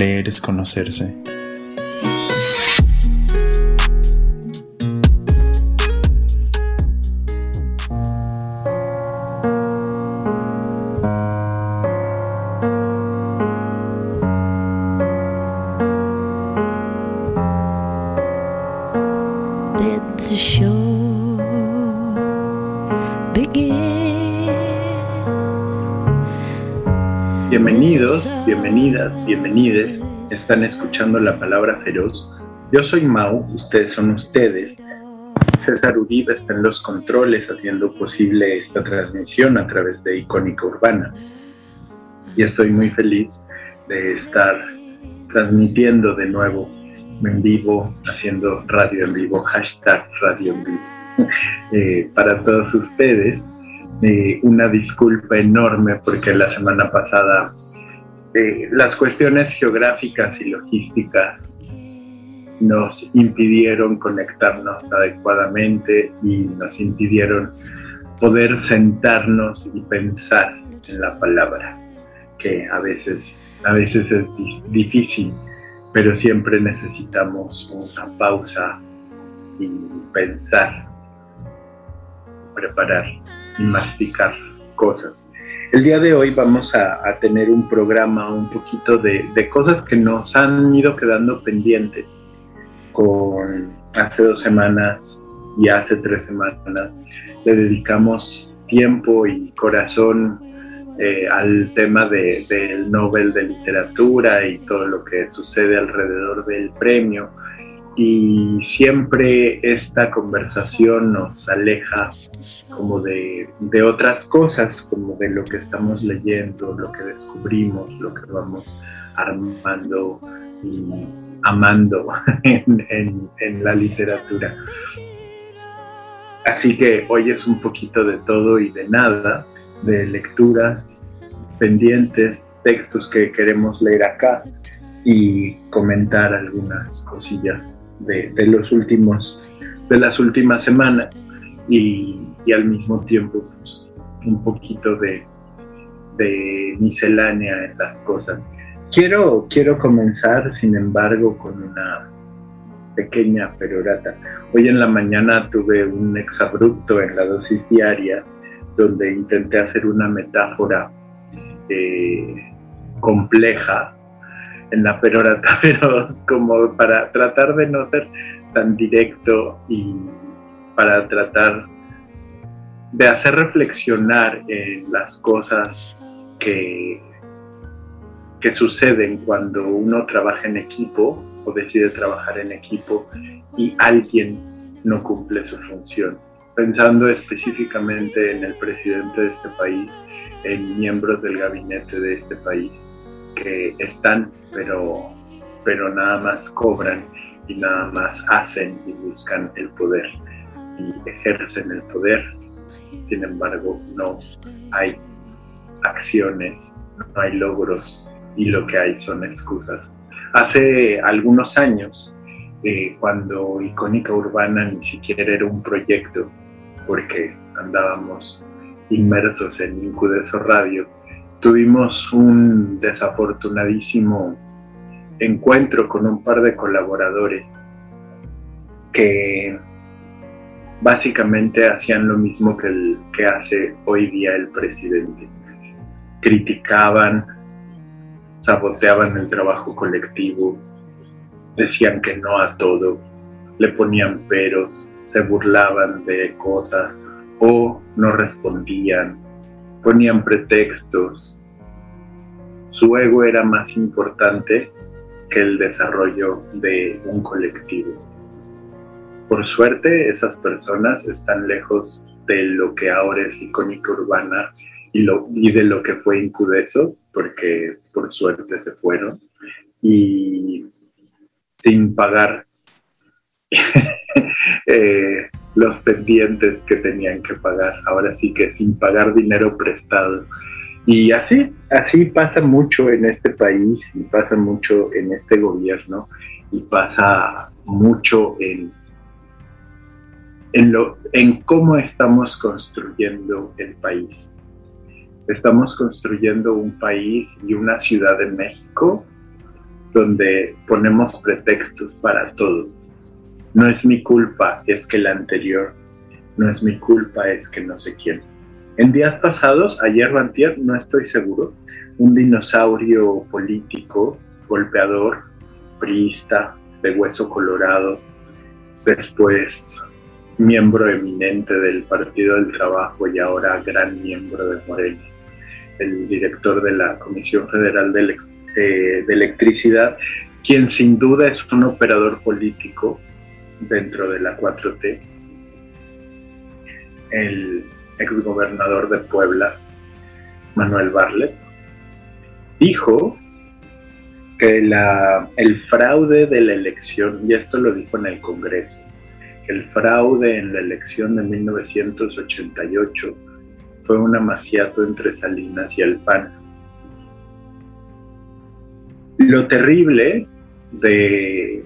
Leer es conocerse. Bienvenides. Están escuchando la palabra feroz. Yo soy Mau, ustedes son ustedes. César Uribe está en los controles haciendo posible esta transmisión a través de Icónica Urbana. Y estoy muy feliz de estar transmitiendo de nuevo en vivo, haciendo radio en vivo, hashtag radio en vivo. Eh, para todos ustedes, eh, una disculpa enorme porque la semana pasada eh, las cuestiones geográficas y logísticas nos impidieron conectarnos adecuadamente y nos impidieron poder sentarnos y pensar en la palabra, que a veces, a veces es difícil pero siempre necesitamos una pausa y pensar, preparar y masticar cosas. El día de hoy vamos a, tener un programa un poquito de, cosas que nos han ido quedando pendientes con hace dos semanas y hace tres semanas. Le dedicamos tiempo y corazón eh, al tema del Nobel de Literatura y todo lo que sucede alrededor del premio. Y siempre esta conversación nos aleja como de, otras cosas, como de lo que estamos leyendo, lo que descubrimos, lo que vamos armando y amando en, en la literatura. Así que hoy es un poquito de todo y de nada de lecturas pendientes, textos que queremos leer acá y comentar algunas cosillas de, los últimos, de las últimas semanas y, al mismo tiempo pues, un poquito de, de miscelánea en las cosas. Quiero, quiero comenzar, sin embargo, con una pequeña perorata. Hoy en la mañana tuve un exabrupto en la dosis diaria donde intenté hacer una metáfora eh, compleja en la perorata feroz, como para tratar de no ser tan directo y para tratar de hacer reflexionar en las cosas que, que suceden cuando uno trabaja en equipo o decide trabajar en equipo y alguien no cumple su función. Pensando específicamente en el presidente de este país, en miembros del gabinete de este país que están, pero, pero nada más cobran y nada más hacen y buscan el poder y ejercen el poder. Sin embargo, no hay acciones, no hay logros y lo que hay son excusas. Hace algunos años, eh, cuando Icónica Urbana ni siquiera era un proyecto, porque andábamos inmersos en Incudeso Radio, tuvimos un desafortunadísimo encuentro con un par de colaboradores que básicamente hacían lo mismo que, el, que hace hoy día el presidente. Criticaban, saboteaban el trabajo colectivo, decían que no a todo, le ponían peros, se burlaban de cosas o no respondían, ponían pretextos. Su ego era más importante que el desarrollo de un colectivo. Por suerte, esas personas están lejos de lo que ahora es icónica urbana y, de lo que fue Incudeso, porque por suerte se fueron. y sin pagar eh, los pendientes que tenían que pagar. Ahora sí que sin pagar dinero prestado. Y así, así pasa mucho en este país y pasa mucho en este gobierno y pasa mucho en, en, lo, en cómo estamos construyendo el país. Estamos construyendo un país y una ciudad de México donde ponemos pretextos para todo. No es mi culpa, es que la anterior. No es mi culpa, es que no sé quién. En días pasados, ayer o antier, no estoy seguro, un dinosaurio político, golpeador, priista, de hueso colorado, después miembro eminente del Partido del Trabajo y ahora gran miembro de Morena, el director de la Comisión Federal de, de Electricidad, quien sin duda es un operador político dentro de la 4T, el exgobernador de Puebla, Manuel Barlet, dijo que el fraude de la elección, y esto lo dijo en el Congreso, el fraude en la elección de 1988 fue un amaciato entre Salinas y el PAN. Lo terrible de,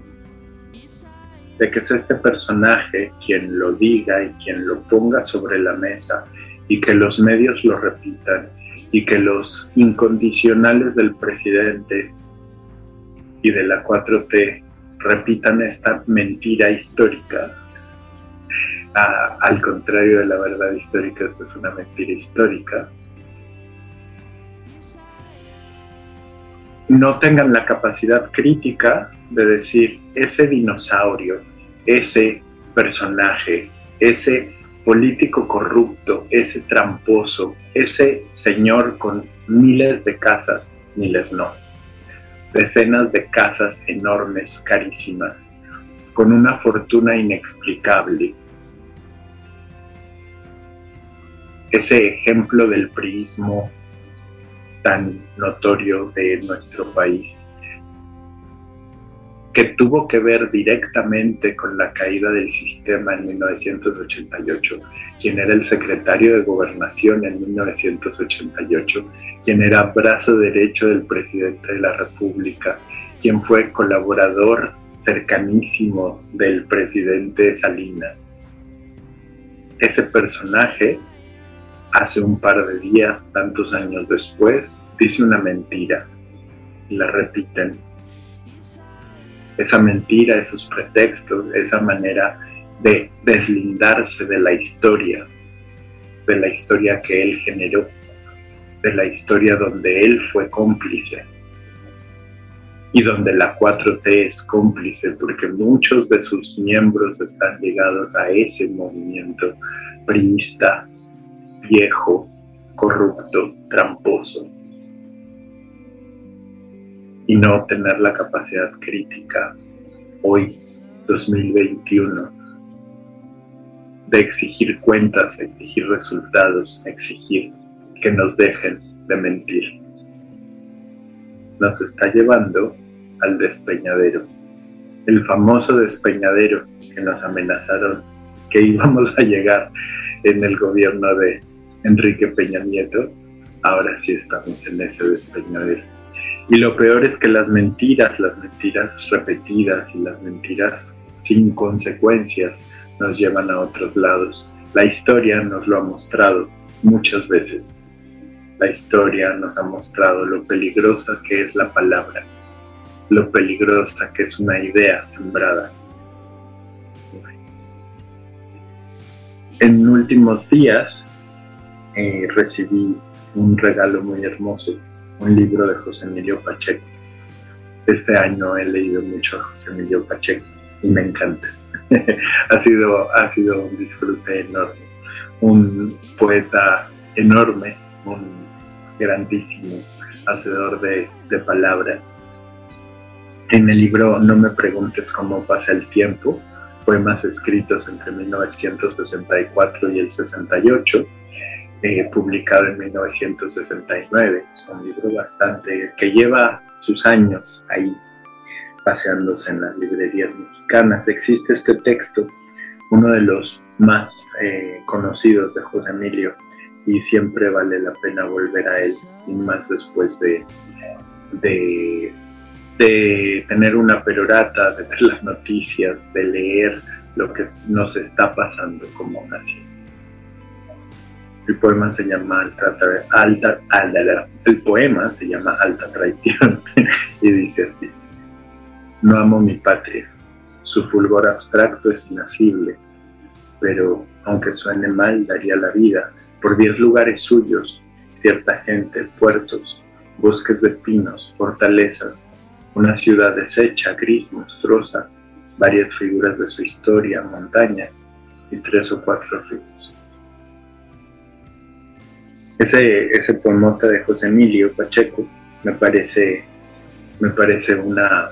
de que es este personaje quien lo diga y quien lo ponga sobre la mesa y que los medios lo repitan y que los incondicionales del presidente y de la 4T repitan esta mentira histórica. al contrario de la verdad histórica, esto es una mentira histórica. No tengan la capacidad crítica de decir ese dinosaurio, ese personaje, ese político corrupto, ese tramposo, ese señor con miles de casas, miles no decenas de casas enormes, carísimas, con una fortuna inexplicable. Ese ejemplo del prismo tan notorio de nuestro país que tuvo que ver directamente con la caída del sistema en 1988, quien era el secretario de gobernación en 1988, quien era brazo derecho del presidente de la República, quien fue colaborador cercanísimo del presidente Salinas. Ese personaje, hace un par de días, tantos años después, dice una mentira y la repiten. Esa mentira, esos pretextos, esa manera de deslindarse de la historia, de la historia que él generó, de la historia donde él fue cómplice y donde la 4T es cómplice porque muchos de sus miembros están ligados a ese movimiento priista, viejo, corrupto, tramposo y no tener la capacidad crítica hoy, 2021, de exigir cuentas, exigir resultados, exigir que nos dejen de mentir. Nos está llevando al despeñadero, el famoso despeñadero que nos amenazaron que íbamos a llegar en el gobierno de Enrique Peña Nieto, ahora sí estamos en ese despeñadero. Y lo peor es que las mentiras, las mentiras repetidas y las mentiras sin consecuencias nos llevan a otros lados. La historia nos lo ha mostrado muchas veces. La historia nos ha mostrado lo peligrosa que es la palabra, lo peligrosa que es una idea sembrada. En últimos días eh, recibí un regalo muy hermoso un libro de José Emilio Pacheco. Este año he leído mucho a José Emilio Pacheco y me encanta. ha, sido, ha sido un disfrute enorme. Un poeta enorme, un grandísimo hacedor de, de palabras. En el libro No me preguntes cómo pasa el tiempo, poemas escritos entre 1964 y el 68, eh, publicado en 1969. Es un libro bastante que lleva sus años ahí paseándose en las librerías mexicanas. Existe este texto, uno de los más eh, conocidos de José Emilio, y siempre vale la pena volver a él, y más después de, de, de tener una perorata, de ver las noticias, de leer lo que nos está pasando como nación. El poema se llama Alta, Alta, el poema se llama Alta Traición y dice así. No amo mi patria, su fulgor abstracto es inacible, pero aunque suene mal, daría la vida por diez lugares suyos, cierta gente, puertos, bosques de pinos, fortalezas, una ciudad deshecha, gris, monstruosa, varias figuras de su historia, montaña y tres o cuatro ríos. Ese, ese poemota de José Emilio Pacheco me parece, me parece una,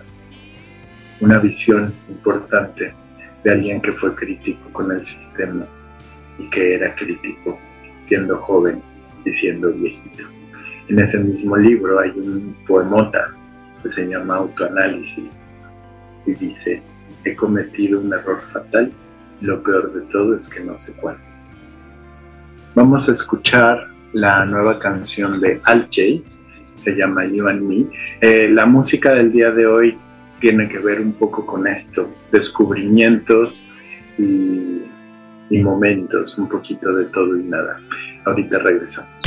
una visión importante de alguien que fue crítico con el sistema y que era crítico siendo joven y siendo viejito. En ese mismo libro hay un poemota que se llama Autoanálisis y dice, he cometido un error fatal, lo peor de todo es que no sé cuál. Vamos a escuchar la nueva canción de Al J, se llama You and Me. Eh, la música del día de hoy tiene que ver un poco con esto, descubrimientos y, y momentos, un poquito de todo y nada. Ahorita regresamos.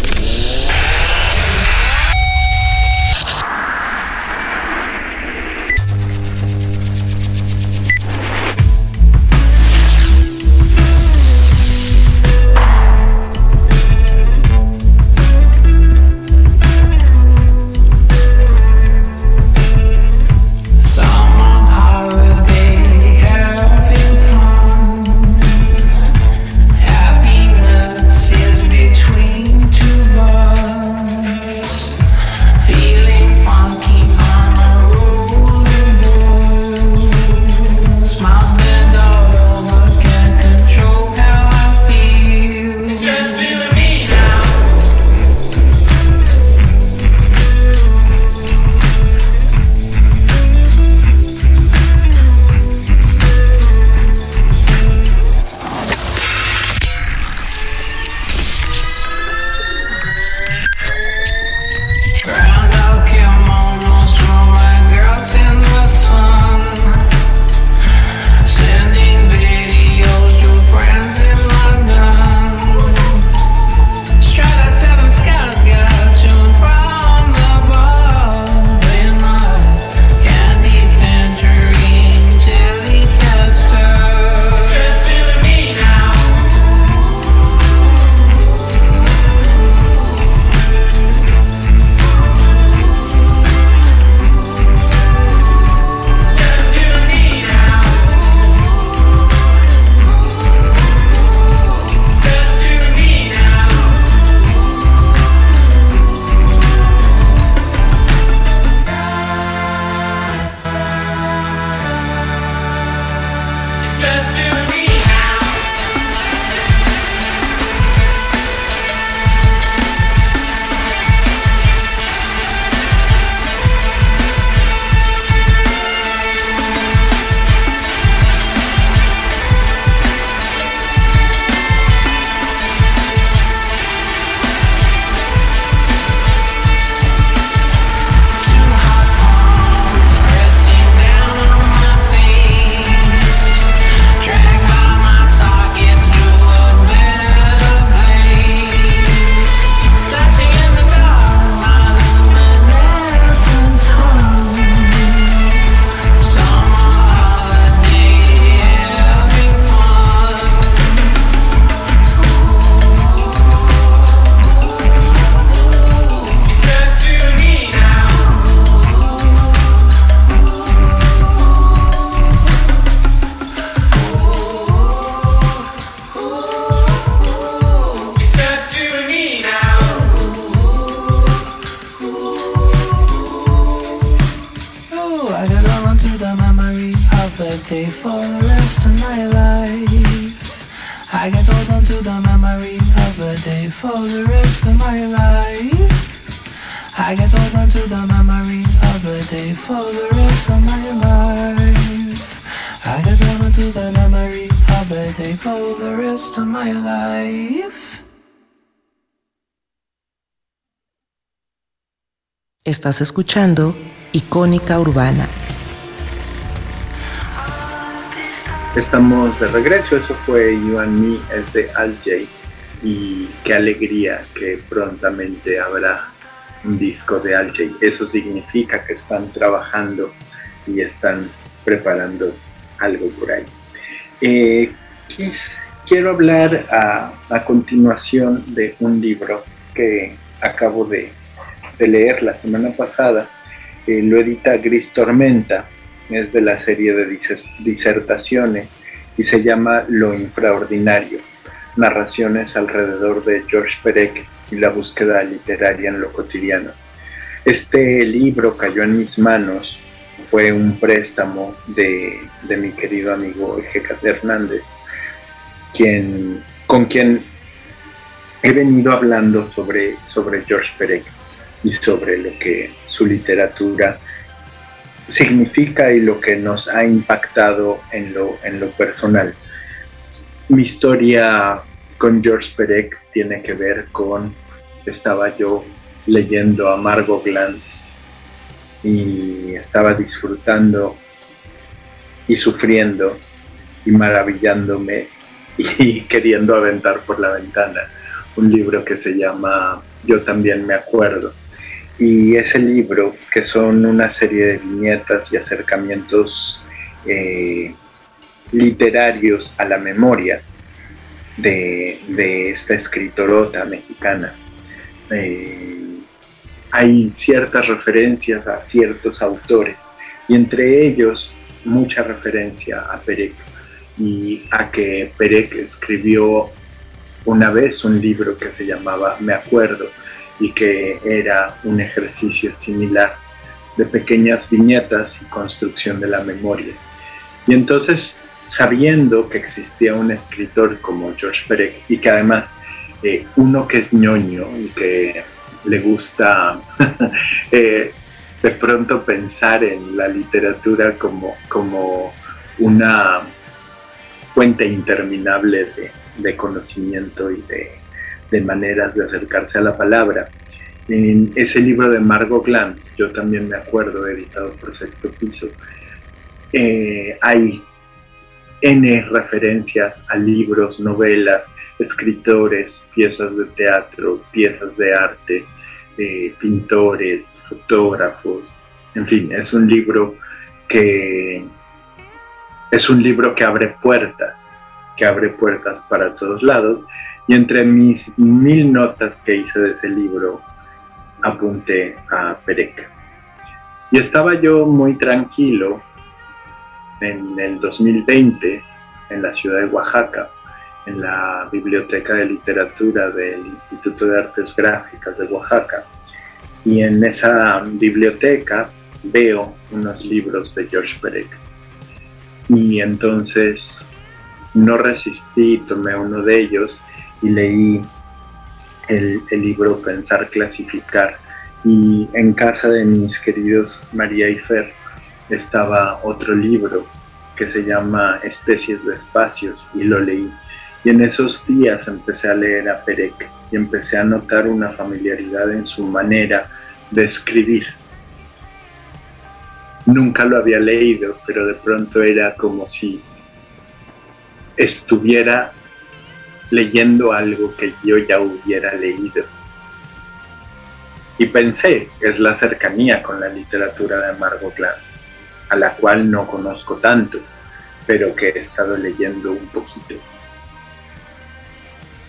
Estás escuchando Icónica Urbana. Estamos de regreso, eso fue You and Me, es de Al J. Y qué alegría que prontamente habrá un disco de Al J. Eso significa que están trabajando y están preparando algo por ahí. Eh, quiero hablar a, a continuación de un libro que acabo de de leer la semana pasada, eh, lo edita Gris Tormenta, es de la serie de disertaciones y se llama Lo infraordinario, narraciones alrededor de George Perec y la búsqueda literaria en lo cotidiano. Este libro cayó en mis manos, fue un préstamo de, mi querido amigo Ejecate Hernández, quien, con quien he venido hablando sobre, sobre George Perec y sobre lo que su literatura significa y lo que nos ha impactado en lo, en lo personal. Mi historia con George Perec tiene que ver con, estaba yo leyendo a Margot Glantz y estaba disfrutando y sufriendo y maravillándome y queriendo aventar por la ventana un libro que se llama Yo también me acuerdo y ese libro, que son una serie de viñetas y acercamientos eh, literarios a la memoria de, esta escritorota mexicana. Eh, hay ciertas referencias a ciertos autores y entre ellos mucha referencia a Perec y a que Perec escribió una vez un libro que se llamaba Me acuerdo, y que era un ejercicio similar de pequeñas viñetas y construcción de la memoria. Y entonces, sabiendo que existía un escritor como George Perec y que además eh, uno que es ñoño y que le gusta eh, de pronto pensar en la literatura como, como una fuente interminable de, de conocimiento y de, de maneras de acercarse a la palabra. En ese libro de Margot Glantz, yo también me acuerdo, editado por Sexto Piso, eh, hay N referencias a libros, novelas, escritores, piezas de teatro, piezas de arte, eh, pintores, fotógrafos, en fin, es un libro que es un libro que abre puertas, que abre puertas para todos lados y entre mis mil notas que hice de ese libro, apunté a Perec. Y estaba yo muy tranquilo en el 2020 en la ciudad de Oaxaca, en la Biblioteca de Literatura del Instituto de Artes Gráficas de Oaxaca. Y en esa biblioteca veo unos libros de George Perec. Y entonces no resistí, tomé uno de ellos y leí el, libro Pensar, Clasificar. Y en casa de mis queridos María y Fer estaba otro libro que se llama Especies de Espacios y lo leí. Y en esos días empecé a leer a Perec y empecé a notar una familiaridad en su manera de escribir. Nunca lo había leído, pero de pronto era como si estuviera leyendo algo que yo ya hubiera leído. Y pensé, es la cercanía con la literatura de Margot Glantz, a la cual no conozco tanto, pero que he estado leyendo un poquito.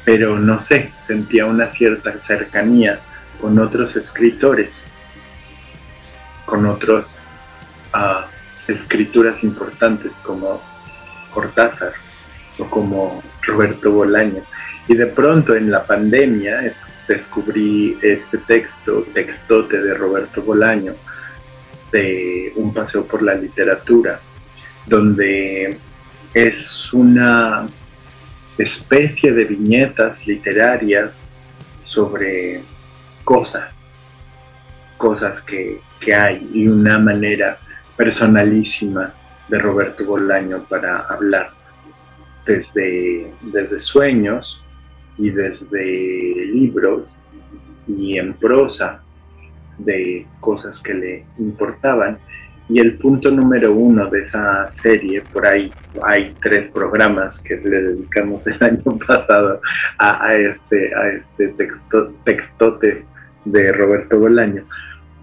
Pero no sé, sentía una cierta cercanía con otros escritores, con otros ah, escrituras importantes como Cortázar o como Roberto Bolaño. Y de pronto en la pandemia descubrí este texto, textote de Roberto Bolaño, de Un paseo por la literatura, donde es una especie de viñetas literarias sobre cosas, cosas que, que hay y una manera personalísima de Roberto Bolaño para hablar desde, desde sueños y desde libros y en prosa de cosas que le importaban. Y el punto número uno de esa serie, por ahí hay tres programas que le dedicamos el año pasado a, este, a este textote de Roberto Bolaño.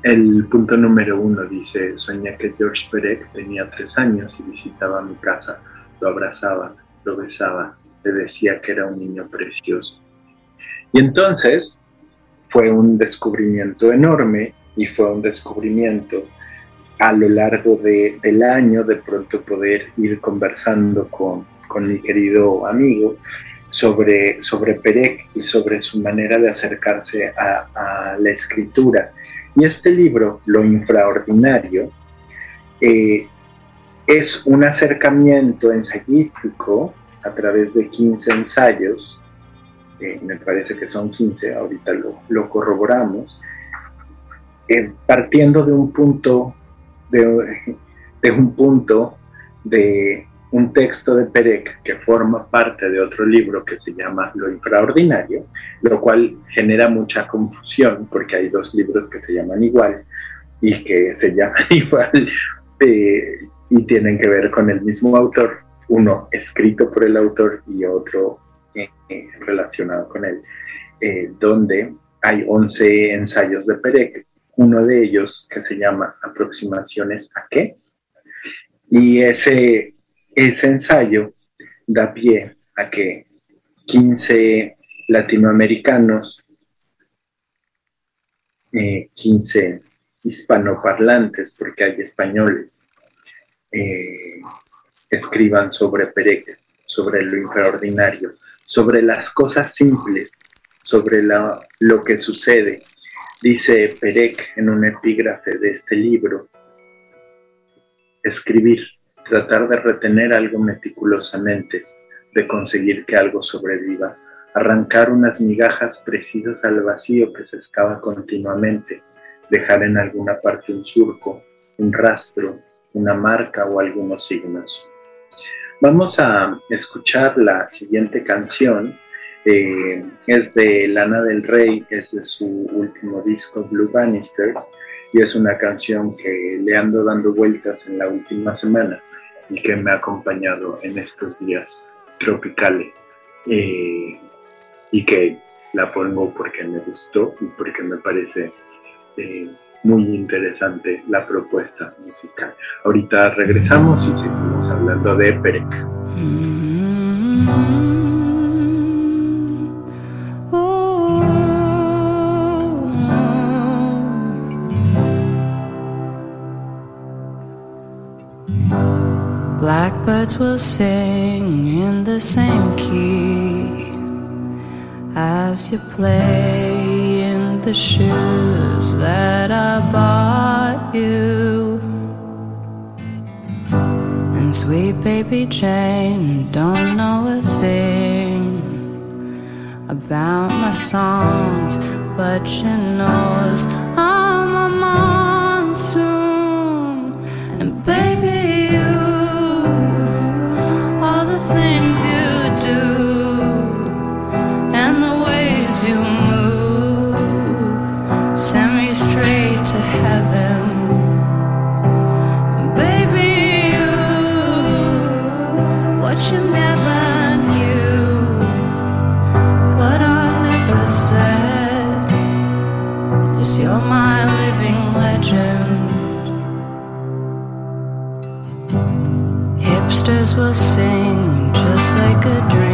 El punto número uno dice, soñé que George Perec tenía tres años y visitaba mi casa, lo abrazaba, lo besaba, le decía que era un niño precioso. Y entonces fue un descubrimiento enorme y fue un descubrimiento a lo largo del año de pronto poder ir conversando con, mi querido amigo sobre, sobre Perec y sobre su manera de acercarse a, la escritura. Y este libro, Lo Infraordinario, eh, es un acercamiento ensayístico a través de 15 ensayos, eh, me parece que son 15, ahorita lo, corroboramos, eh, partiendo de un punto, de, de, un punto de un texto de Perec que forma parte de otro libro que se llama Lo infraordinario, lo cual genera mucha confusión porque hay dos libros que se llaman igual y que se llaman igual eh, y tienen que ver con el mismo autor, uno escrito por el autor y otro eh, eh, relacionado con él, donde hay 11 ensayos de Perec, uno de ellos que se llama Aproximaciones a qué, y ese ese ensayo da pie a que 15 latinoamericanos, 15 eh, hispanoparlantes, porque hay españoles, eh, escriban sobre Perec, sobre lo infraordinario, sobre las cosas simples, sobre lo que sucede. Dice Perec en un epígrafe de este libro, escribir tratar de retener algo meticulosamente, de conseguir que algo sobreviva, arrancar unas migajas precisas al vacío que se excava continuamente, dejar en alguna parte un surco, un rastro, una marca o algunos signos. Vamos a escuchar la siguiente canción. Eh, es de Lana del Rey, es de su último disco Blue Bannisters y es una canción que le ando dando vueltas en la última semana y que me ha acompañado en estos días tropicales eh, y que la pongo porque me gustó y porque me parece eh, muy interesante la propuesta musical. Ahorita regresamos y seguimos hablando de Perec. Blackbirds will sing in the same key as you play the shoes that I bought you. And sweet baby Jane don't know a thing about my songs, but she knows will sing just like a dream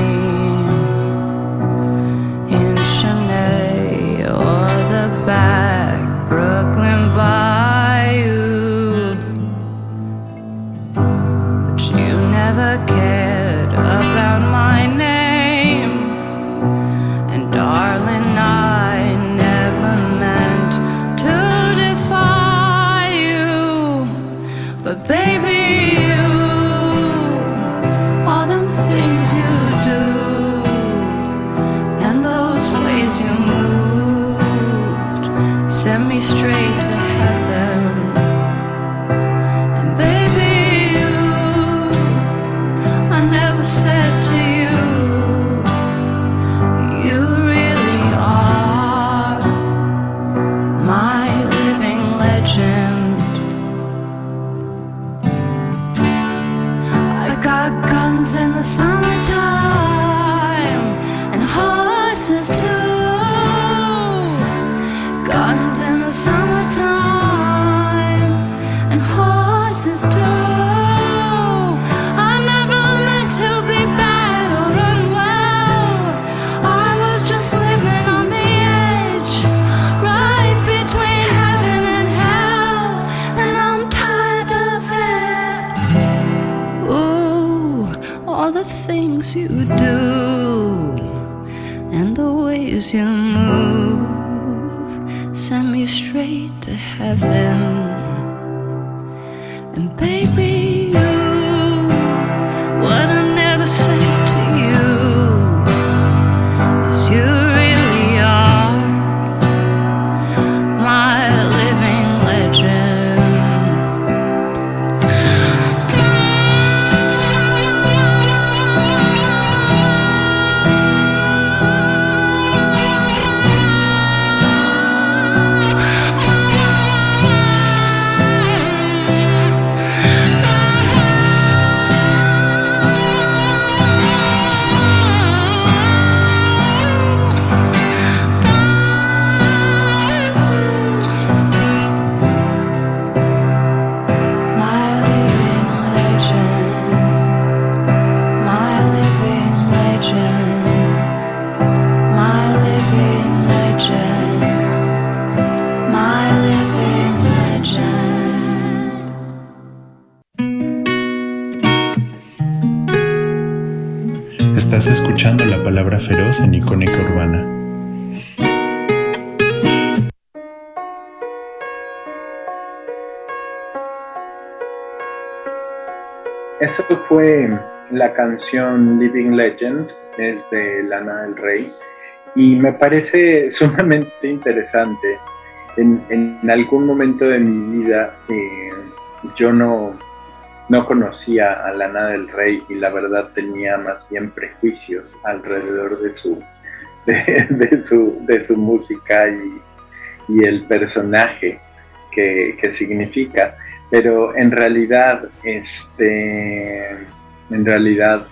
feroz en Icónica Urbana. Eso fue la canción Living Legend, es de Lana del Rey, y me parece sumamente interesante. En, en algún momento de mi vida eh, yo no, no conocía a Lana del Rey y la verdad tenía más bien prejuicios alrededor de su, de, su, de su música y, y el personaje que, que significa. Pero en realidad este en realidad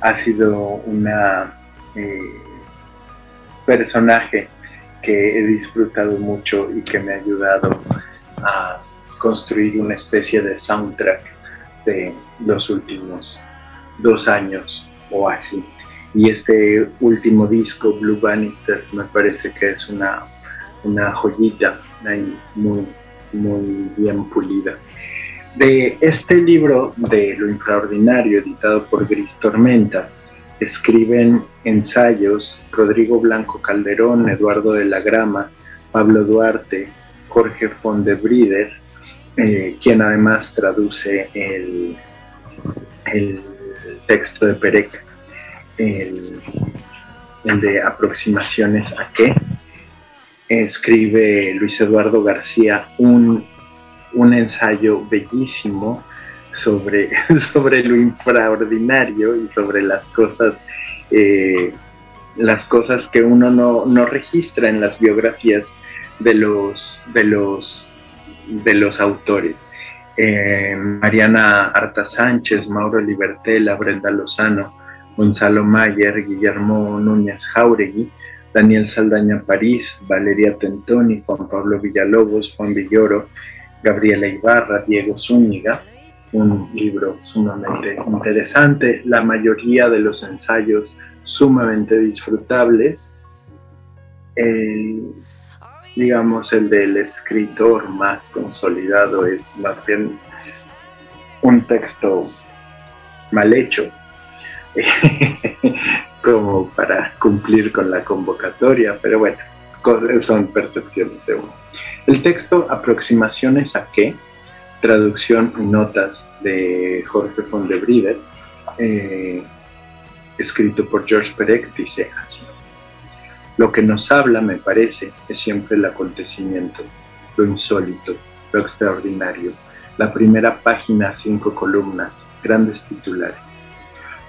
ha sido una eh, personaje que he disfrutado mucho y que me ha ayudado a construir una especie de soundtrack de los últimos dos años o así. Y este último disco Blue Bannisters me parece que es una, una joyita muy muy bien pulida. De este libro de Lo Infraordinario, editado por Gris Tormenta, escriben ensayos Rodrigo Blanco Calderón, Eduardo de la Grama, Pablo Duarte, Jorge Fondebrider, eh, quien además traduce el, el texto de Perec, el, el de aproximaciones a qué. Escribe Luis Eduardo García un un ensayo bellísimo sobre, sobre lo infraordinario y sobre las cosas, eh, las cosas que uno no, no, registra en las biografías de los, de los, de los autores. Eh, Mariana Arta Sánchez, Mauro Libertela, Brenda Lozano, Gonzalo Mayer, Guillermo Núñez Jauregui, Daniel Saldaña París, Valeria Tentoni, Juan Pablo Villalobos, Juan Villoro, Gabriela Ibarra, Diego Zúñiga, un libro sumamente interesante, la mayoría de los ensayos sumamente disfrutables. El, digamos, el del escritor más consolidado es más bien un texto mal hecho, como para cumplir con la convocatoria, pero bueno, son percepciones de uno. El texto Aproximaciones a qué, traducción y notas de Jorge von de Brieder, eh, escrito por George Perec, dice. Lo que nos habla, me parece, es siempre el acontecimiento, lo insólito, lo extraordinario. La primera página, cinco columnas, grandes titulares.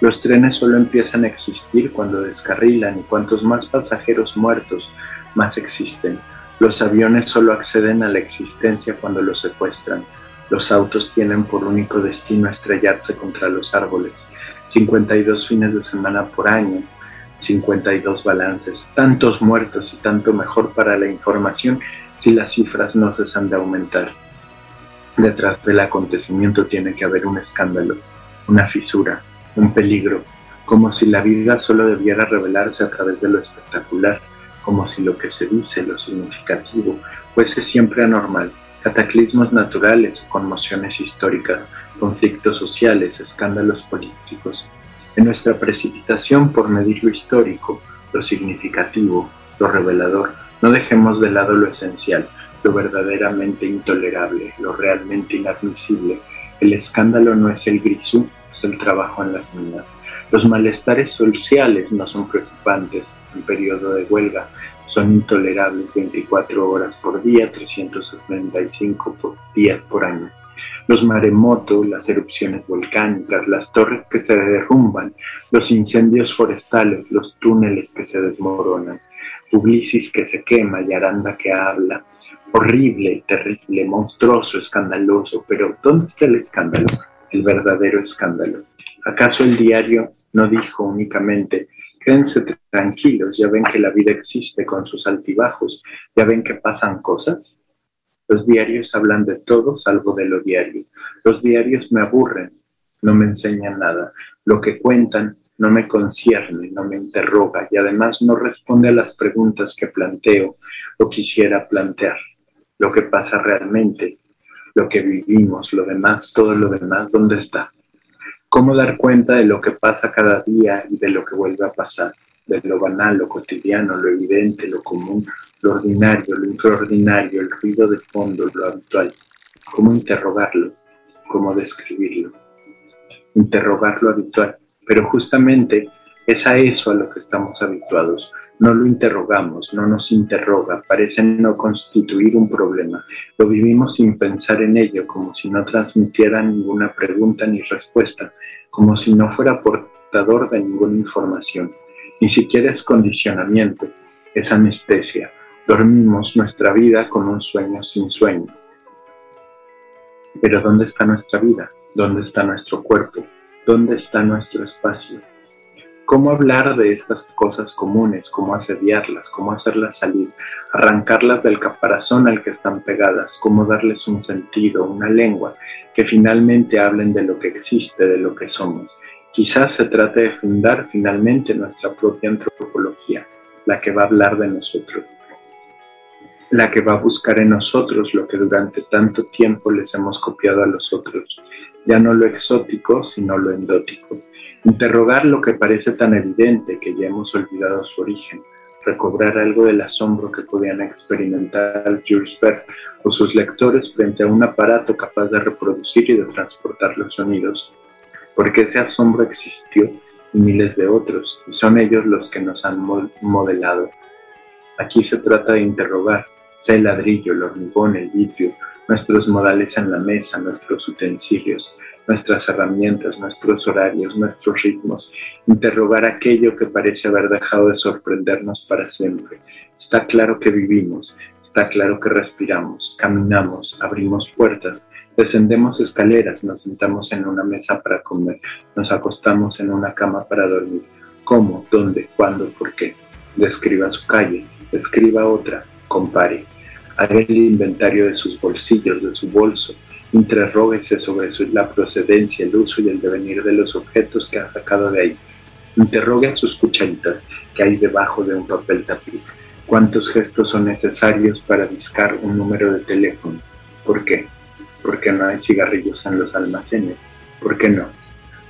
Los trenes solo empiezan a existir cuando descarrilan y cuantos más pasajeros muertos, más existen. Los aviones solo acceden a la existencia cuando los secuestran. Los autos tienen por único destino estrellarse contra los árboles. 52 fines de semana por año, 52 balances, tantos muertos y tanto mejor para la información si las cifras no cesan de aumentar. Detrás del acontecimiento tiene que haber un escándalo, una fisura, un peligro, como si la vida solo debiera revelarse a través de lo espectacular, como si lo que se dice, lo significativo, fuese siempre anormal, cataclismos naturales, conmociones históricas, conflictos sociales, escándalos políticos. En nuestra precipitación por medir lo histórico, lo significativo, lo revelador, no dejemos de lado lo esencial, lo verdaderamente intolerable, lo realmente inadmisible. El escándalo no es el grisú, es el trabajo en las minas. Los malestares sociales no son preocupantes en periodo de huelga, son intolerables 24 horas por día, 365 días por año. Los maremotos, las erupciones volcánicas, las torres que se derrumban, los incendios forestales, los túneles que se desmoronan, Publicis que se quema y Aranda que habla, horrible, terrible, monstruoso, escandaloso, pero ¿dónde está el escándalo? El verdadero escándalo. ¿Acaso el diario no dijo únicamente, quédense tranquilos, ya ven que la vida existe con sus altibajos, ya ven que pasan cosas? Los diarios hablan de todo salvo de lo diario. Los diarios me aburren, no me enseñan nada. Lo que cuentan no me concierne, no me interroga y además no responde a las preguntas que planteo o quisiera plantear lo que pasa realmente, lo que vivimos, lo demás, todo lo demás, ¿dónde está? ¿Cómo dar cuenta de lo que pasa cada día y de lo que vuelve a pasar? De lo banal, lo cotidiano, lo evidente, lo común, lo ordinario, lo extraordinario, el ruido de fondo, lo habitual. ¿Cómo interrogarlo? ¿Cómo describirlo? Interrogar lo habitual. Pero justamente es a eso a lo que estamos habituados no lo interrogamos, no nos interroga, parece no constituir un problema. Lo vivimos sin pensar en ello, como si no transmitiera ninguna pregunta ni respuesta, como si no fuera portador de ninguna información. Ni siquiera es condicionamiento, es anestesia. Dormimos nuestra vida con un sueño sin sueño. Pero ¿dónde está nuestra vida? ¿Dónde está nuestro cuerpo? ¿Dónde está nuestro espacio? cómo hablar de estas cosas comunes, cómo asediarlas, cómo hacerlas salir, arrancarlas del caparazón al que están pegadas, cómo darles un sentido, una lengua, que finalmente hablen de lo que existe, de lo que somos. Quizás se trate de fundar finalmente nuestra propia antropología, la que va a hablar de nosotros, la que va a buscar en nosotros lo que durante tanto tiempo les hemos copiado a los otros, ya no lo exótico, sino lo endótico. Interrogar lo que parece tan evidente que ya hemos olvidado su origen, recobrar algo del asombro que podían experimentar Jules Verne o sus lectores frente a un aparato capaz de reproducir y de transportar los sonidos, porque ese asombro existió y miles de otros, y son ellos los que nos han modelado. Aquí se trata de interrogar, el ladrillo, el hormigón, el vidrio, nuestros modales en la mesa, nuestros utensilios, nuestras herramientas, nuestros horarios, nuestros ritmos, interrogar aquello que parece haber dejado de sorprendernos para siempre. Está claro que vivimos, está claro que respiramos, caminamos, abrimos puertas, descendemos escaleras, nos sentamos en una mesa para comer, nos acostamos en una cama para dormir. ¿Cómo? ¿Dónde? ¿Cuándo? ¿Por qué? Describa su calle, describa otra, compare. Haga el inventario de sus bolsillos, de su bolso, Interróguese sobre la procedencia, el uso y el devenir de los objetos que ha sacado de ahí. Interrogue a sus cucharitas que hay debajo de un papel tapiz. ¿Cuántos gestos son necesarios para discar un número de teléfono? ¿Por qué? ¿Por qué no hay cigarrillos en los almacenes? ¿Por qué no?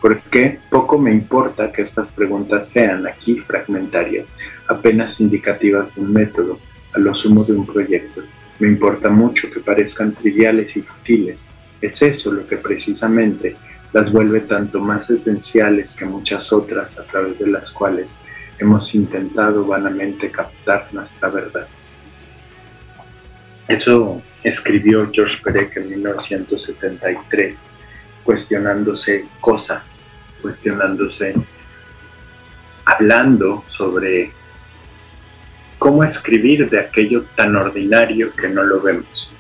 ¿Por qué poco me importa que estas preguntas sean aquí fragmentarias, apenas indicativas de un método, a lo sumo de un proyecto? Me importa mucho que parezcan triviales y futiles, es eso lo que precisamente las vuelve tanto más esenciales que muchas otras a través de las cuales hemos intentado vanamente captar nuestra verdad. Eso escribió George Perec en 1973, cuestionándose cosas, cuestionándose, hablando sobre cómo escribir de aquello tan ordinario que no lo vemos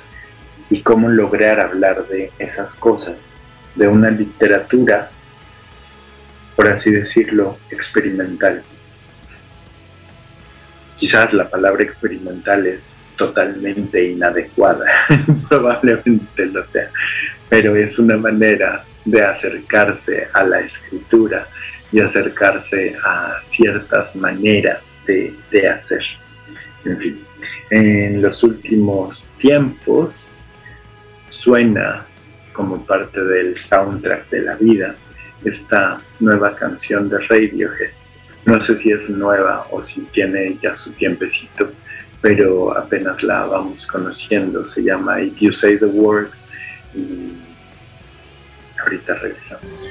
y cómo lograr hablar de esas cosas, de una literatura, por así decirlo, experimental. Quizás la palabra experimental es totalmente inadecuada, probablemente lo sea, pero es una manera de acercarse a la escritura y acercarse a ciertas maneras de, hacer. En fin, en los últimos tiempos suena como parte del soundtrack de la vida esta nueva canción de Radiohead. No sé si es nueva o si tiene ya su tiempecito, pero apenas la vamos conociendo. Se llama If You Say the Word y ahorita regresamos.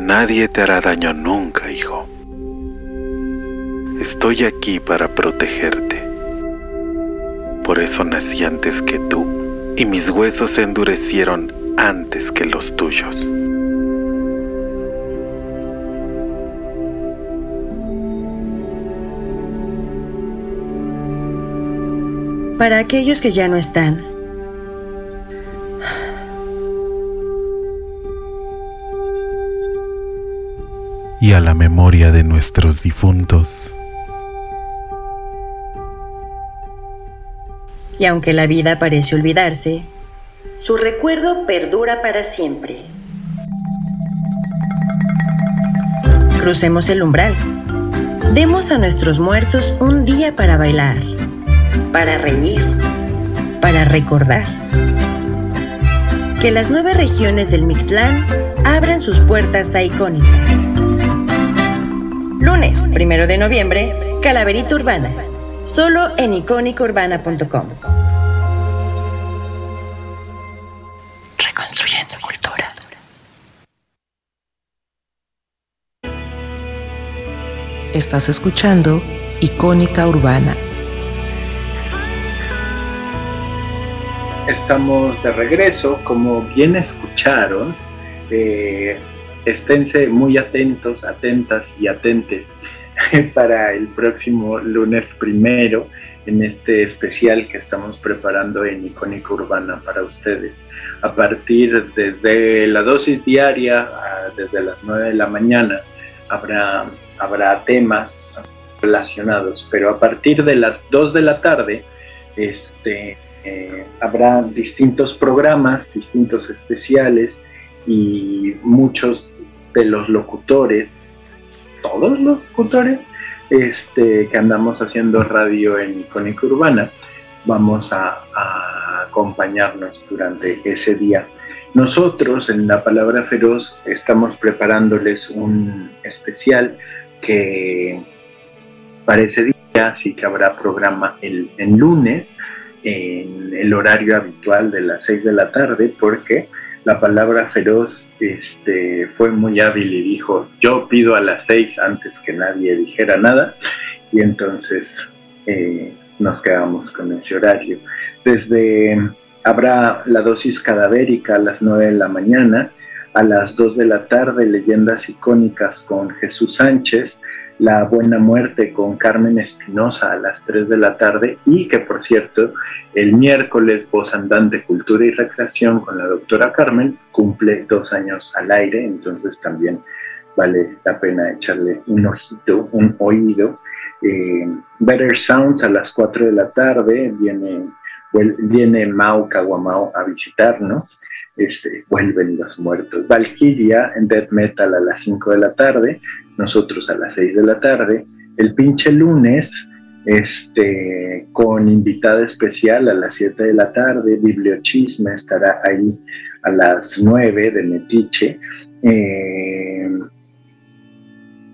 Nadie te hará daño nunca, hijo. Estoy aquí para protegerte. Por eso nací antes que tú, y mis huesos se endurecieron antes que los tuyos. para aquellos que ya no están. Y a la memoria de nuestros difuntos. Y aunque la vida parece olvidarse, su recuerdo perdura para siempre. Crucemos el umbral. Demos a nuestros muertos un día para bailar, para reír, para recordar. Que las nueve regiones del Mictlán abran sus puertas a Icónica. Lunes, primero de noviembre, Calaverita Urbana. Solo en icónicaurbana.com. Reconstruyendo cultura. Estás escuchando Icónica Urbana. Estamos de regreso, como bien escucharon, eh, esténse muy atentos, atentas y atentes para el próximo lunes primero en este especial que estamos preparando en Icónica Urbana para ustedes. A partir desde la dosis diaria, desde las 9 de la mañana, habrá, habrá temas relacionados, pero a partir de las 2 de la tarde este, eh, habrá distintos programas, distintos especiales y muchos de los locutores todos los locutores este, que andamos haciendo radio en Icónica Urbana, vamos a, acompañarnos durante ese día. Nosotros en La Palabra Feroz estamos preparándoles un especial que para ese día sí que habrá programa el, lunes en el horario habitual de las 6 de la tarde porque la palabra feroz este, fue muy hábil y dijo, yo pido a las seis antes que nadie dijera nada, y entonces eh, nos quedamos con ese horario. Desde habrá la dosis cadavérica a las nueve de la mañana, a las dos de la tarde leyendas icónicas con Jesús Sánchez, la Buena Muerte con Carmen Espinosa a las 3 de la tarde y que por cierto el miércoles Voz Andante Cultura y Recreación con la doctora Carmen cumple dos años al aire, entonces también vale la pena echarle un ojito, un oído. Eh, Better Sounds a las 4 de la tarde, viene, viene Mau a visitarnos. Este, vuelven los muertos. Valkyria en Death Metal a las 5 de la tarde, nosotros a las 6 de la tarde. El pinche lunes, este, con invitada especial a las 7 de la tarde, Bibliochisme estará ahí a las 9 de Metiche. Eh,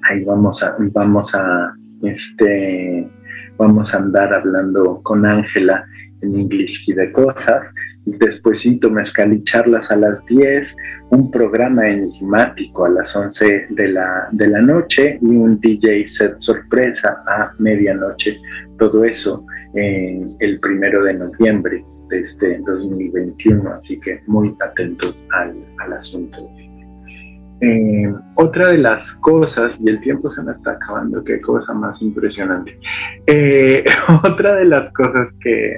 ahí vamos a, vamos a, este, vamos a andar hablando con Ángela en inglés y de cosas despuésito mezcal y charlas a las 10, un programa enigmático a las 11 de la, de la noche y un DJ set sorpresa a medianoche. Todo eso el primero de noviembre de este 2021, así que muy atentos al, al asunto. Eh, otra de las cosas, y el tiempo se me está acabando, qué cosa más impresionante. Eh, otra de las cosas que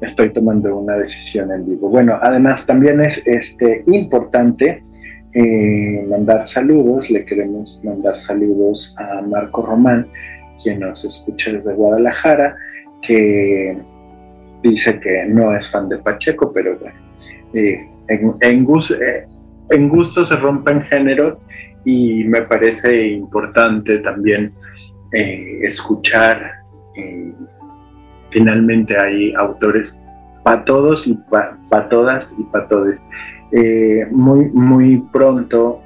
estoy tomando una decisión en vivo. Bueno, además también es este, importante eh, mandar saludos. Le queremos mandar saludos a Marco Román, quien nos escucha desde Guadalajara, que dice que no es fan de Pacheco, pero eh, en, en, en gusto se rompen géneros y me parece importante también eh, escuchar. Eh, finalmente hay autores para todos y para todas y para todos. Eh, muy, muy pronto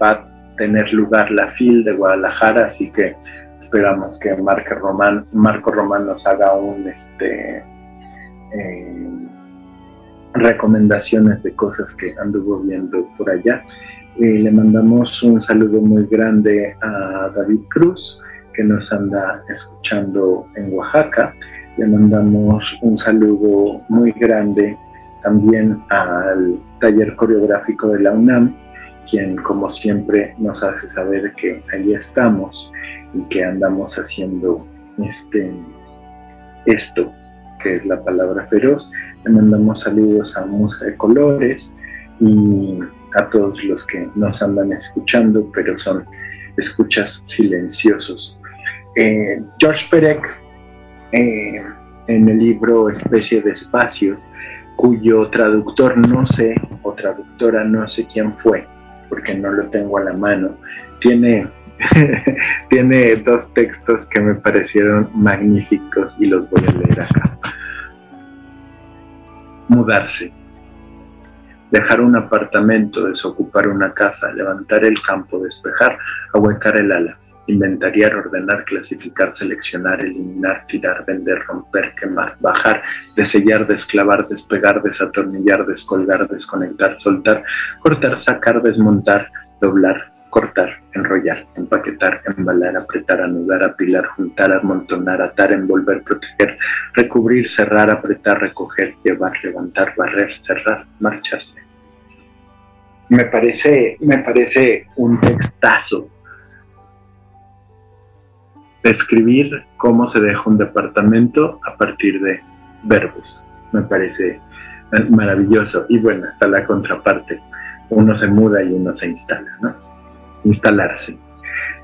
va a tener lugar la FIL de Guadalajara, así que esperamos que Marco Román, Marco Román nos haga un este recomendaciones de cosas que anduvo viendo por allá. le mandamos un saludo muy grande a David Cruz, que nos anda escuchando en Oaxaca. Le mandamos un saludo muy grande también al taller coreográfico de la UNAM quien como siempre nos hace saber que ahí estamos y que andamos haciendo este, esto que es la palabra feroz. Le mandamos saludos a Musa de Colores y a todos los que nos andan escuchando, pero son escuchas silenciosos. Eh, George Perec, eh, en el libro Especie de Espacios, cuyo traductor no sé, o traductora no sé quién fue, porque no lo tengo a la mano, tiene, tiene dos textos que me parecieron magníficos y los voy a leer acá. Mudarse dejar un apartamento, desocupar una casa, levantar el campo, despejar, ahuecar el ala, inventariar, ordenar, clasificar, seleccionar, eliminar, tirar, vender, romper, quemar, bajar, desellar, desclavar, despegar, desatornillar, descolgar, desconectar, soltar, cortar, sacar, desmontar, doblar, cortar, enrollar, empaquetar, embalar, apretar, anudar, apilar, juntar, amontonar, atar, envolver, proteger, recubrir, cerrar, apretar, recoger, llevar, levantar, barrer, cerrar, marcharse. Me parece, me parece un textazo. Describir cómo se deja un departamento a partir de verbos. Me parece maravilloso. Y bueno, está la contraparte. Uno se muda y uno se instala, ¿no? instalarse.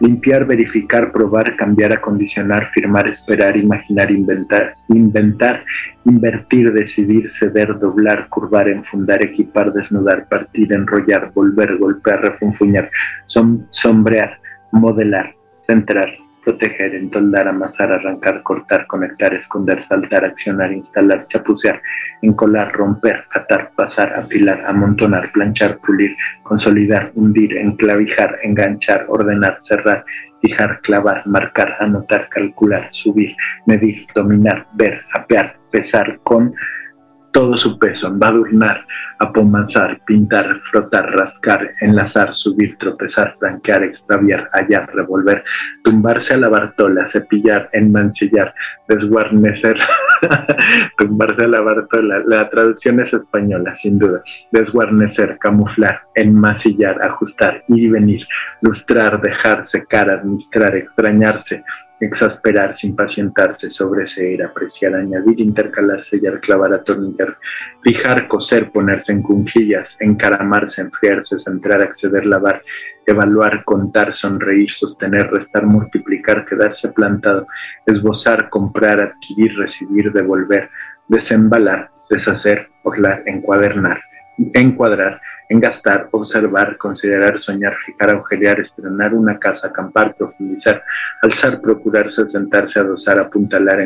Limpiar, verificar, probar, cambiar, acondicionar, firmar, esperar, imaginar, inventar, inventar, invertir, decidir, ceder, doblar, curvar, enfundar, equipar, desnudar, partir, enrollar, volver, golpear, refunfuñar, sombrear, modelar, centrar, proteger, entoldar, amasar, arrancar, cortar, conectar, esconder, saltar, accionar, instalar, chapucear, encolar, romper, atar, pasar, afilar, amontonar, planchar, pulir, consolidar, hundir, enclavijar, enganchar, ordenar, cerrar, fijar, clavar, marcar, anotar, calcular, subir, medir, dominar, ver, apear, pesar, con todo su peso, embadurnar, apomazar, pintar, frotar, rascar, enlazar, subir, tropezar, blanquear, extraviar, hallar, revolver, tumbarse a la bartola, cepillar, enmancillar, desguarnecer, tumbarse a la bartola, la traducción es española, sin duda, desguarnecer, camuflar, enmasillar, ajustar, ir y venir, lustrar, dejar, secar, administrar, extrañarse, exasperarse, impacientarse, sobreseer, apreciar, añadir, intercalar, sellar, clavar, atornillar, fijar, coser, ponerse en cunclillas, encaramarse, enfriarse, centrar, acceder, lavar, evaluar, contar, sonreír, sostener, restar, multiplicar, quedarse plantado, esbozar, comprar, adquirir, recibir, devolver, desembalar, deshacer, orlar, encuadernar, encuadrar, engastar, observar, considerar, soñar, fijar, agujerear, estrenar una casa, acampar, profundizar, alzar, procurarse, sentarse, adosar, apuntalar,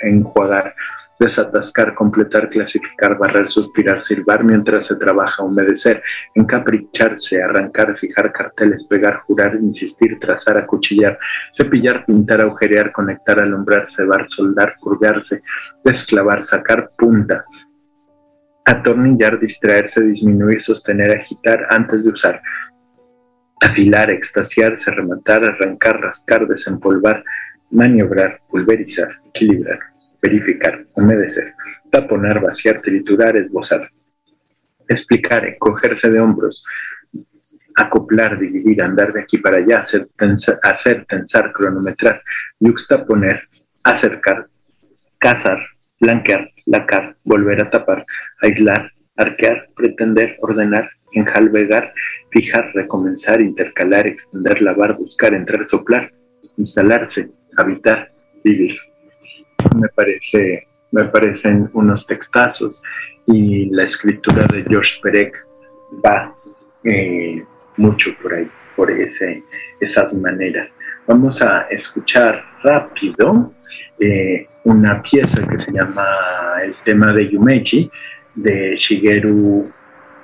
enjuagar, desatascar, completar, clasificar, barrer, suspirar, silbar mientras se trabaja, humedecer, encapricharse, arrancar, fijar carteles, pegar, jurar, insistir, trazar, acuchillar, cepillar, pintar, agujerear, conectar, alumbrar, cebar, soldar, curvearse, desclavar, sacar punta, atornillar, distraerse, disminuir, sostener, agitar antes de usar, afilar, extasiarse, rematar, arrancar, rascar, desempolvar, maniobrar, pulverizar, equilibrar, verificar, humedecer, taponar, vaciar, triturar, esbozar, explicar, encogerse de hombros, acoplar, dividir, andar de aquí para allá, hacer, tensar, hacer, tensar cronometrar, yuxtaponer, acercar, cazar, blanquear, lacar, volver a tapar, aislar, arquear, pretender, ordenar, enjalvegar, fijar, recomenzar, intercalar, extender, lavar, buscar, entrar, soplar, instalarse, habitar, vivir. Me parece, me parecen unos textazos y la escritura de George Perec va eh, mucho por ahí, por ese, esas maneras. Vamos a escuchar rápido eh, una pieza que se llama El tema de Yumeji de Shigeru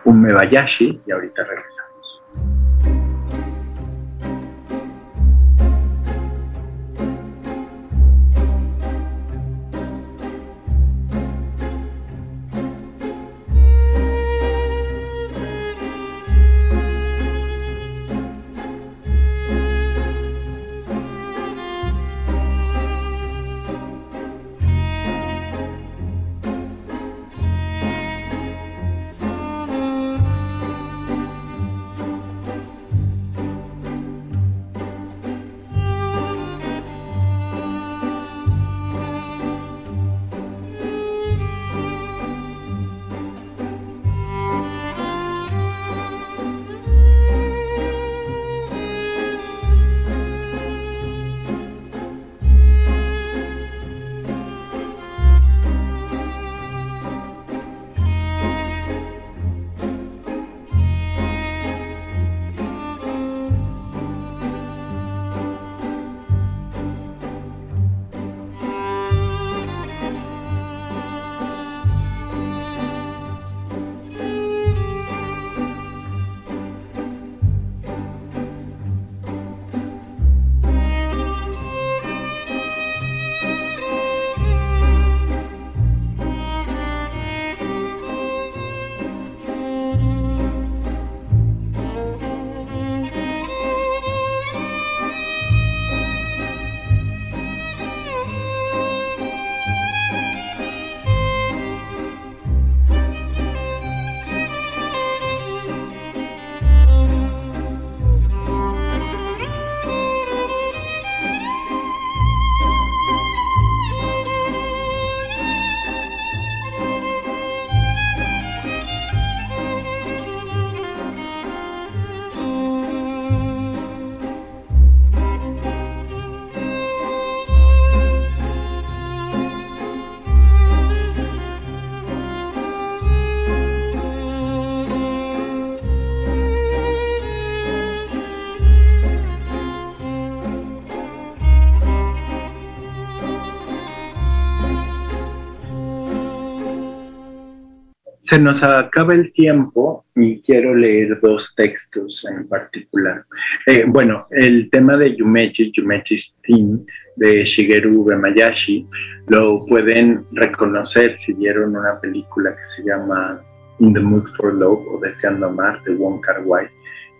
Umebayashi y ahorita regresamos. Se nos acaba el tiempo y quiero leer dos textos en particular. Eh, bueno, el tema de Yumeji, Yumeji's Theme, de Shigeru Bemayashi, lo pueden reconocer si vieron una película que se llama In the Mood for Love o Deseando Amar de Wong Kar Wai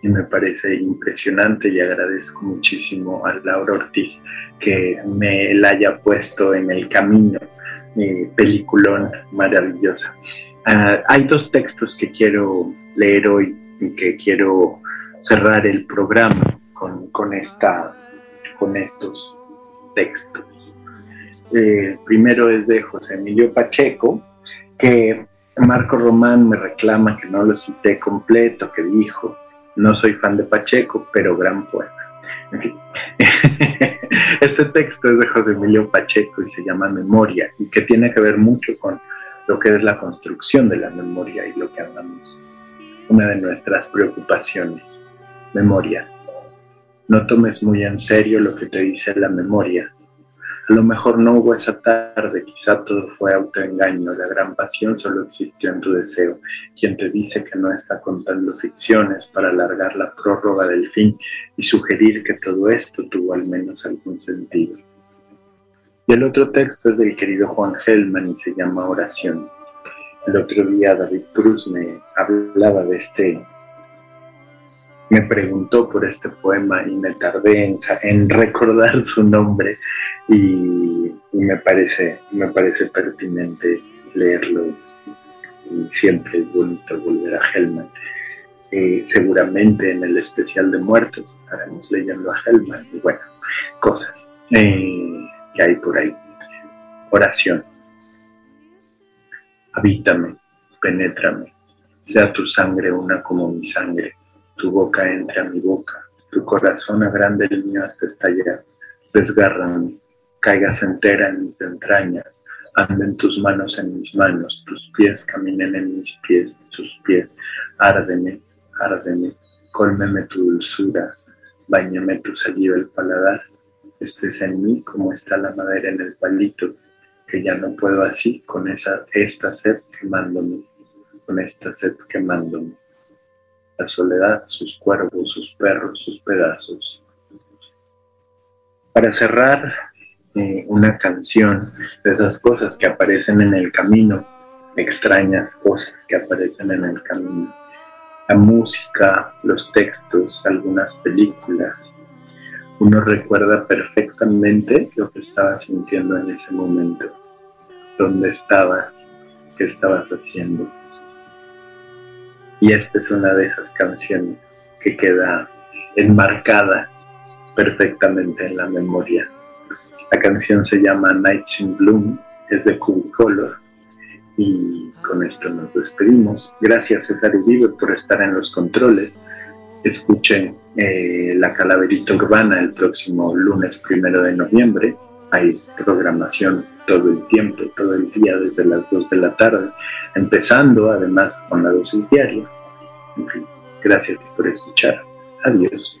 y me parece impresionante y agradezco muchísimo a Laura Ortiz que me la haya puesto en el camino. Eh, peliculón maravillosa. Ah, hay dos textos que quiero leer hoy y que quiero cerrar el programa con, con, esta, con estos textos. Eh, primero es de José Emilio Pacheco, que Marco Román me reclama que no lo cité completo, que dijo, no soy fan de Pacheco, pero gran poema. Este texto es de José Emilio Pacheco y se llama Memoria y que tiene que ver mucho con lo que es la construcción de la memoria y lo que hablamos. Una de nuestras preocupaciones, memoria. No tomes muy en serio lo que te dice la memoria, a lo mejor no hubo esa tarde, quizá todo fue autoengaño, la gran pasión solo existió en tu deseo. Quien te dice que no está contando ficciones para alargar la prórroga del fin y sugerir que todo esto tuvo al menos algún sentido. El otro texto es del querido Juan Gelman y se llama Oración. El otro día David Cruz me hablaba de este me preguntó por este poema y me tardé en, recordar su nombre y, me, parece, me parece pertinente leerlo y siempre es bonito volver a Hellman. Eh, seguramente en el especial de muertos estaremos leyendo a Hellman y bueno, cosas eh, que hay por ahí. Oración. Habítame, penétrame, sea tu sangre una como mi sangre. Tu boca entre a mi boca, tu corazón agrande el mío hasta estallar, desgárrame, caigas entera en mis entrañas, anden tus manos en mis manos, tus pies caminen en mis pies, tus pies, árdeme, árdeme, cólmeme tu dulzura, bañame tu saliva el paladar, estés en mí como está la madera en el palito, que ya no puedo así con esa, esta sed quemándome, con esta sed quemándome. La soledad, sus cuervos, sus perros, sus pedazos. Para cerrar eh, una canción de esas cosas que aparecen en el camino, extrañas cosas que aparecen en el camino, la música, los textos, algunas películas, uno recuerda perfectamente lo que estabas sintiendo en ese momento, dónde estabas, qué estabas haciendo. Y esta es una de esas canciones que queda enmarcada perfectamente en la memoria. La canción se llama Nights in Bloom, es de Cubicolor y con esto nos despedimos. Gracias César Uribe por estar en los controles. Escuchen eh, La Calaverita Urbana el próximo lunes primero de noviembre. Hay programación todo el tiempo, todo el día, desde las 2 de la tarde, empezando además con la dosis diaria. En fin, gracias por escuchar. Adiós.